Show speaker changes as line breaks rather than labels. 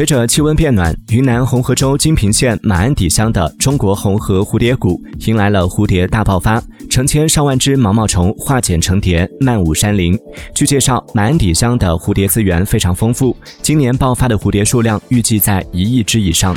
随着气温变暖云南红河州金平县马鞍底乡的中国红河蝴蝶谷迎来了蝴蝶大爆发成千上万只毛毛虫化茧成蝶漫舞山林。据介绍马鞍底乡的蝴蝶资源非常丰富今年爆发的蝴蝶数量预计在一亿只以上。